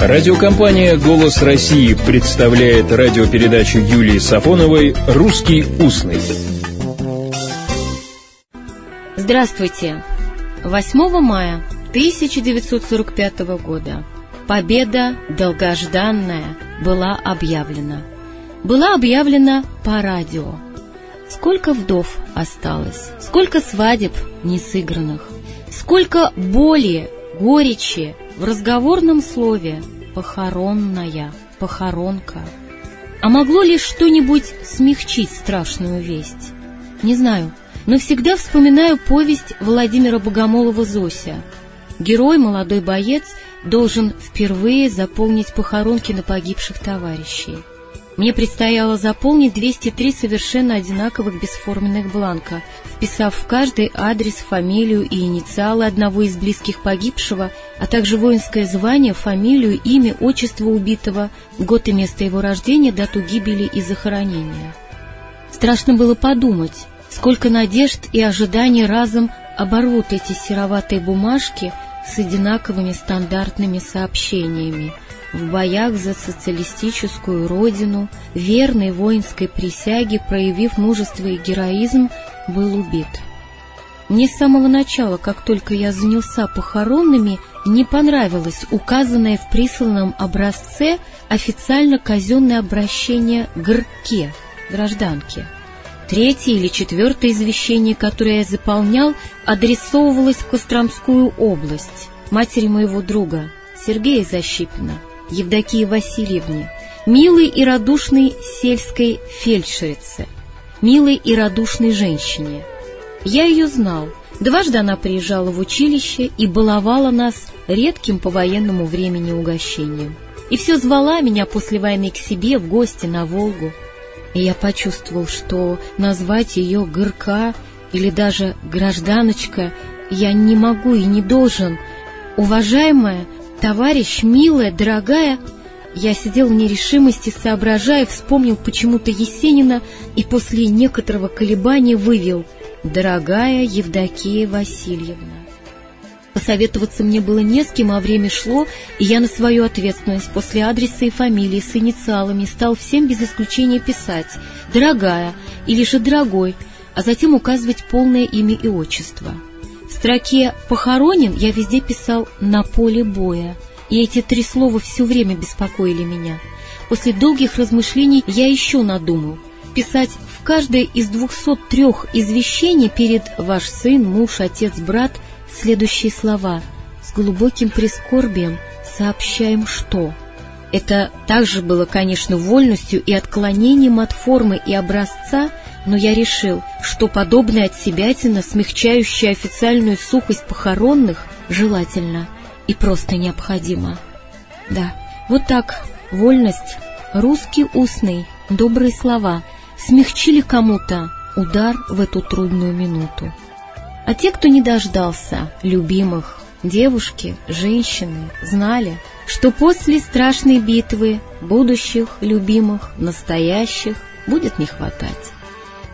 Радиокомпания «Голос России» представляет радиопередачу Юлии Сафоновой «Русский устный». Здравствуйте! 8 мая 1945 года победа долгожданная была объявлена. Была объявлена по радио. Сколько вдов осталось, сколько свадеб не сыгранных, сколько боли, горечи в разговорном слове «похоронная», «похоронка». А могло ли что-нибудь смягчить страшную весть? Не знаю, но всегда вспоминаю повесть Владимира Богомолова «Зося». Герой, молодой боец, должен впервые заполнить похоронки на погибших товарищей. Мне предстояло заполнить 203 совершенно одинаковых бесформенных бланка, вписав в каждый адрес, фамилию и инициалы одного из близких погибшего, а также воинское звание, фамилию, имя, отчество убитого, год и место его рождения, дату гибели и захоронения. Страшно было подумать, сколько надежд и ожиданий разом оборвут эти сероватые бумажки с одинаковыми стандартными сообщениями — в боях за социалистическую родину, верной воинской присяге, проявив мужество и героизм, был убит. Мне с самого начала, как только я занялся похоронными, не понравилось указанное в присланном образце официально казенное обращение «грке» гражданке. Третье или четвертое извещение, которое я заполнял, адресовывалось в Костромскую область, матери моего друга, Сергея Защипина. Евдокии Васильевне, милой и радушной сельской фельдшерице, милой и радушной женщине. Я ее знал. Дважды она приезжала в училище и баловала нас редким по военному времени угощением. И все звала меня после войны к себе в гости на Волгу. И я почувствовал, что назвать ее Гырка или даже Гражданочка я не могу и не должен. Уважаемая, «Товарищ, милая, дорогая...» Я сидел в нерешимости, соображая, вспомнил почему-то Есенина и после некоторого колебания вывел. «Дорогая Евдокия Васильевна». Посоветоваться мне было не с кем, а время шло, и я на свою ответственность после адреса и фамилии с инициалами стал всем без исключения писать. «Дорогая» или же «Дорогой», а затем указывать полное имя и отчество строке «похоронен» я везде писал «на поле боя», и эти три слова все время беспокоили меня. После долгих размышлений я еще надумал писать в каждое из 203 извещений перед «Ваш сын, муж, отец, брат» следующие слова «С глубоким прискорбием сообщаем, что...» Это также было, конечно, вольностью и отклонением от формы и образца, но я решил, что подобная отсебятина, смягчающая официальную сухость похоронных, желательно и просто необходима. Да, вот так, вольность, русский устный, добрые слова смягчили кому-то удар в эту трудную минуту. А те, кто не дождался любимых, девушки, женщины, знали, что после страшной битвы будущих любимых, настоящих будет не хватать.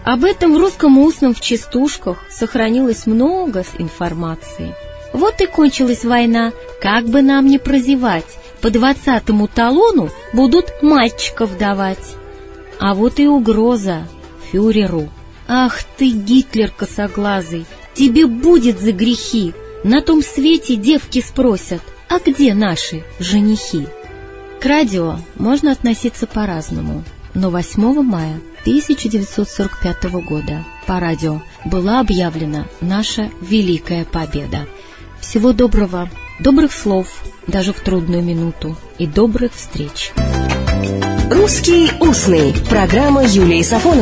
Об этом в русском устном в частушках сохранилось много информации. Вот и кончилась война, как бы нам не прозевать, по двадцатому талону будут мальчиков давать. А вот и угроза фюреру. Ах ты, Гитлер косоглазый, тебе будет за грехи. На том свете девки спросят, а где наши женихи? К радио можно относиться по-разному, но 8 мая 1945 года по радио была объявлена наша великая победа. Всего доброго, добрых слов, даже в трудную минуту, и добрых встреч. «Русский устный» – программа Юлии Сафоновой.